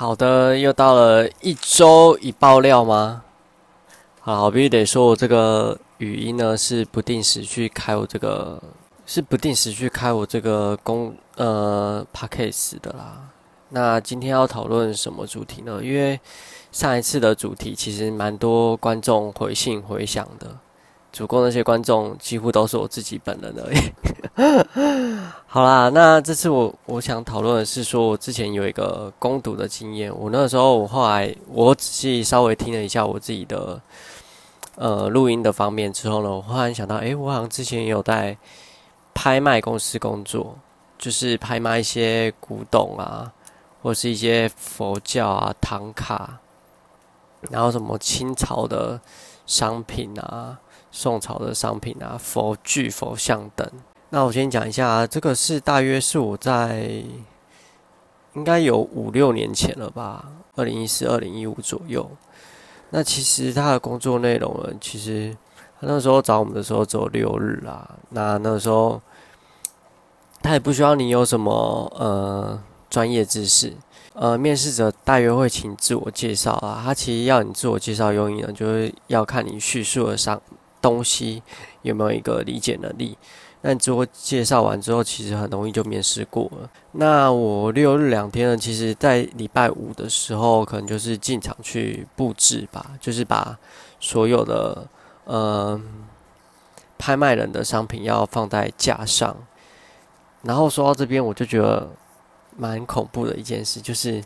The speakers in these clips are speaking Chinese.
好的，又到了一周一爆料吗？好，必须得说，我这个语音呢是不定时去开我这个，是不定时去开我这个公呃 p a c k a g e 的啦。那今天要讨论什么主题呢？因为上一次的主题其实蛮多观众回信回响的。主攻那些观众几乎都是我自己本人而已。好啦，那这次我我想讨论的是说，我之前有一个攻读的经验。我那个时候，我后来我仔细稍微听了一下我自己的呃录音的方面之后呢，我忽然想到，诶，我好像之前也有在拍卖公司工作，就是拍卖一些古董啊，或是一些佛教啊、唐卡，然后什么清朝的商品啊。宋朝的商品啊，佛具、佛像等。那我先讲一下，这个是大约是我在应该有五六年前了吧，二零一四、二零一五左右。那其实他的工作内容呢，其实他那时候找我们的时候只有六日啦。那那时候他也不需要你有什么呃专业知识，呃，面试者大约会请自我介绍啊。他其实要你自我介绍用意呢，就是要看你叙述的上。东西有没有一个理解能力？那你自我介绍完之后，其实很容易就面试过了。那我六日两天呢，其实在礼拜五的时候，可能就是进场去布置吧，就是把所有的呃拍卖人的商品要放在架上。然后说到这边，我就觉得蛮恐怖的一件事，就是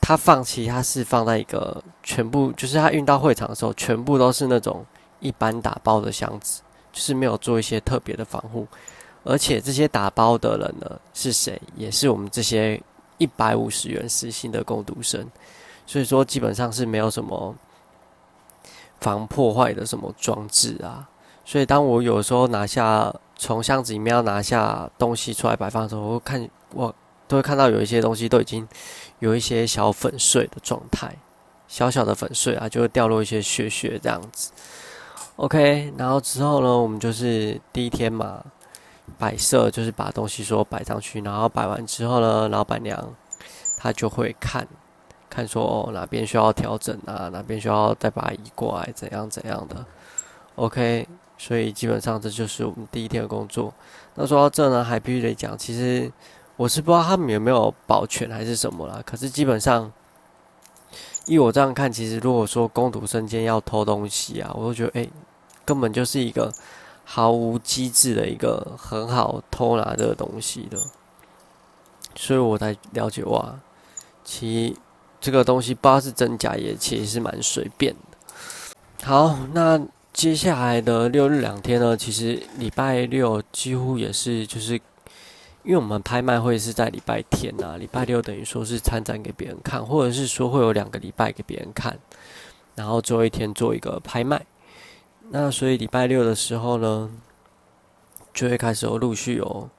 他放弃，他是放在一个全部，就是他运到会场的时候，全部都是那种。一般打包的箱子，就是没有做一些特别的防护，而且这些打包的人呢是谁？也是我们这些一百五十元时薪的工读生，所以说基本上是没有什么防破坏的什么装置啊。所以当我有时候拿下从箱子里面要拿下东西出来摆放的时候，我看我都会看到有一些东西都已经有一些小粉碎的状态，小小的粉碎啊，就会掉落一些血血这样子。OK，然后之后呢，我们就是第一天嘛，摆设就是把东西说摆上去，然后摆完之后呢，老板娘她就会看，看说哦哪边需要调整啊，哪边需要再把它移过来，怎样怎样的。OK，所以基本上这就是我们第一天的工作。那说到这呢，还必须得讲，其实我是不知道他们有没有保全还是什么啦，可是基本上。依我这样看，其实如果说攻读生间要偷东西啊，我都觉得哎，根本就是一个毫无机制的一个很好偷拿这个东西的，所以我才了解哇，其这个东西不知道是真假，也其实是蛮随便的。好，那接下来的六日两天呢，其实礼拜六几乎也是就是。因为我们拍卖会是在礼拜天呐，礼拜六等于说是参展给别人看，或者是说会有两个礼拜给别人看，然后最后一天做一个拍卖。那所以礼拜六的时候呢，就会开始有陆续有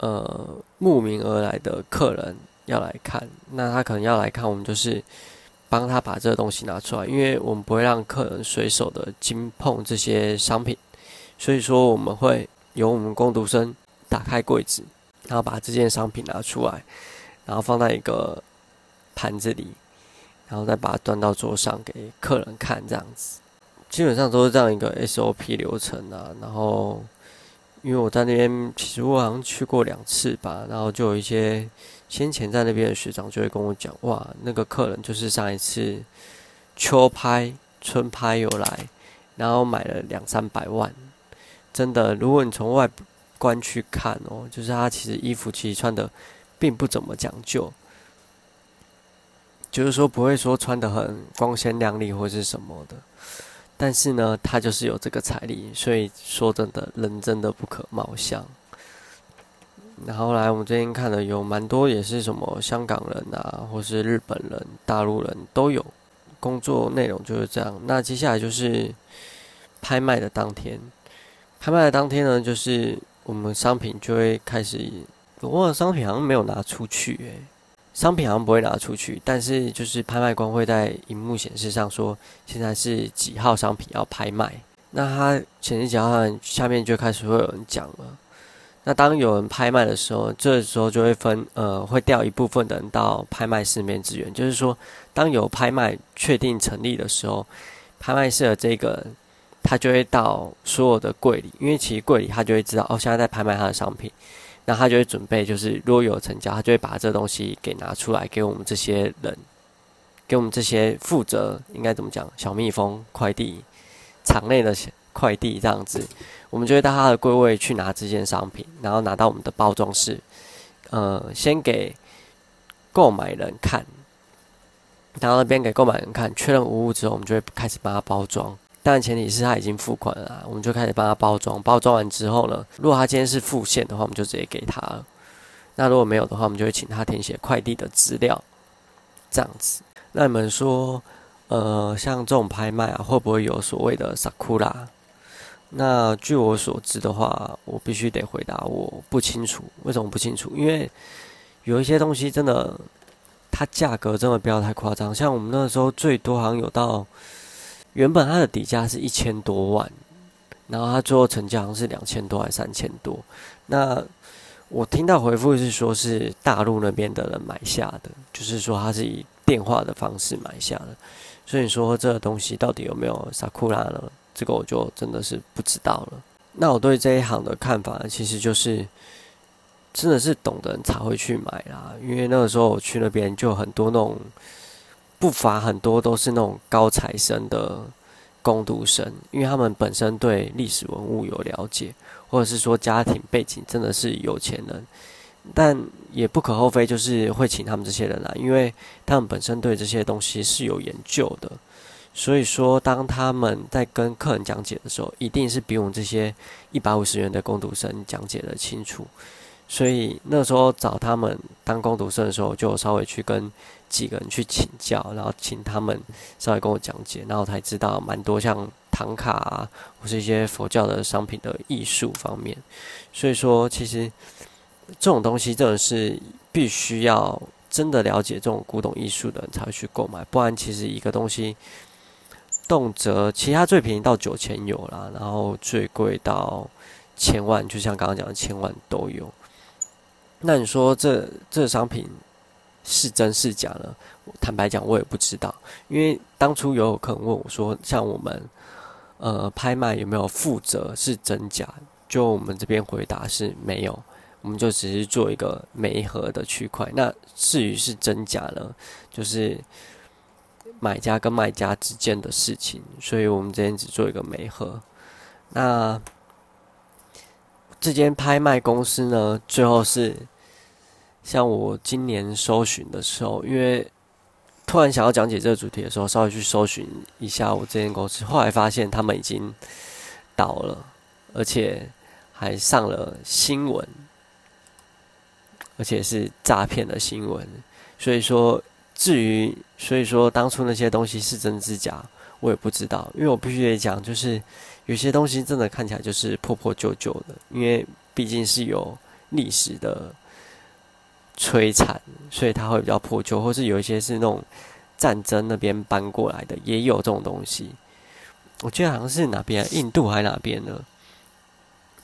呃慕名而来的客人要来看。那他可能要来看，我们就是帮他把这个东西拿出来，因为我们不会让客人随手的经碰这些商品，所以说我们会由我们工读生。打开柜子，然后把这件商品拿出来，然后放在一个盘子里，然后再把它端到桌上给客人看，这样子，基本上都是这样一个 SOP 流程啊。然后，因为我在那边，其实我好像去过两次吧，然后就有一些先前在那边的学长就会跟我讲，哇，那个客人就是上一次秋拍、春拍有来，然后买了两三百万，真的，如果你从外。观去看哦，就是他其实衣服其实穿的并不怎么讲究，就是说不会说穿的很光鲜亮丽或是什么的，但是呢，他就是有这个财力，所以说真的人真的不可貌相。然后来我们最近看的有蛮多也是什么香港人啊，或是日本人、大陆人都有，工作内容就是这样。那接下来就是拍卖的当天，拍卖的当天呢，就是。我们商品就会开始，我忘了商品好像没有拿出去诶，商品好像不会拿出去，但是就是拍卖官会在荧幕显示上说现在是几号商品要拍卖，那它显示几号下面就开始会有人讲了，那当有人拍卖的时候，这时候就会分呃，会调一部分的人到拍卖室面支援。就是说，当有拍卖确定成立的时候，拍卖室的这个他就会到所有的柜里，因为其实柜里他就会知道哦，现在在拍卖他的商品，那他就会准备，就是如果有成交，他就会把这东西给拿出来给我们这些人，给我们这些负责应该怎么讲小蜜蜂快递场内的快递这样子。我们就会到他的柜位去拿这件商品，然后拿到我们的包装室，呃，先给购买人看，然后那边给购买人看，确认无误之后，我们就会开始帮他包装。但前提是他已经付款了，我们就开始帮他包装。包装完之后呢，如果他今天是付现的话，我们就直接给他。那如果没有的话，我们就会请他填写快递的资料，这样子。那你们说，呃，像这种拍卖啊，会不会有所谓的 sakura？那据我所知的话，我必须得回答我不清楚。为什么不清楚？因为有一些东西真的，它价格真的不要太夸张。像我们那时候最多好像有到，原本它的底价是一千多万，然后它最后成交好像是两千多还是三千多。那我听到回复是说是大陆那边的人买下的，就是说他是以电话的方式买下的。所以说这个东西到底有没有萨库拉呢？这个我就真的是不知道了。那我对这一行的看法，其实就是真的是懂的人才会去买啦。因为那个时候我去那边，就很多那种不乏很多都是那种高材生的攻读生，因为他们本身对历史文物有了解，或者是说家庭背景真的是有钱人，但也不可厚非，就是会请他们这些人来，因为他们本身对这些东西是有研究的。所以说，当他们在跟客人讲解的时候，一定是比我们这些一百五十元的工读生讲解的清楚。所以那时候找他们当工读生的时候，就稍微去跟几个人去请教，然后请他们稍微跟我讲解，然后才知道蛮多像唐卡啊，或是一些佛教的商品的艺术方面。所以说，其实这种东西真的是必须要真的了解这种古董艺术的人才会去购买，不然其实一个东西。动辄，其他最便宜到九千有啦，然后最贵到千万，就像刚刚讲的千万都有。那你说这这商品是真是假呢？坦白讲，我也不知道，因为当初有客人问我说，像我们呃拍卖有没有负责是真假？就我们这边回答是没有，我们就只是做一个媒合的区块。那至于是真假呢，就是。买家跟卖家之间的事情，所以我们这边只做一个媒合。那这间拍卖公司呢，最后是像我今年搜寻的时候，因为突然想要讲解这个主题的时候，稍微去搜寻一下我这间公司，后来发现他们已经倒了，而且还上了新闻，而且是诈骗的新闻，所以说。至于，所以说当初那些东西是真是假，我也不知道。因为我必须得讲，就是有些东西真的看起来就是破破旧旧的，因为毕竟是有历史的摧残，所以它会比较破旧，或是有一些是那种战争那边搬过来的，也有这种东西。我记得好像是哪边，印度还是哪边的，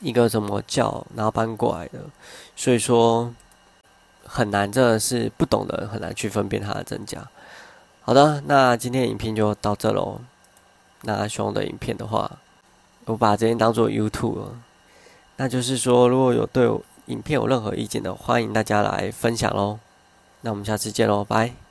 一个什么教，然后搬过来的，所以说。很难，真的是不懂的很难去分辨它的真假。好的，那今天影片就到这喽。那喜欢的影片的话，我把这边当做 YouTube 了。那就是说，如果有对影片有任何意见的，欢迎大家来分享喽。那我们下次见喽，拜。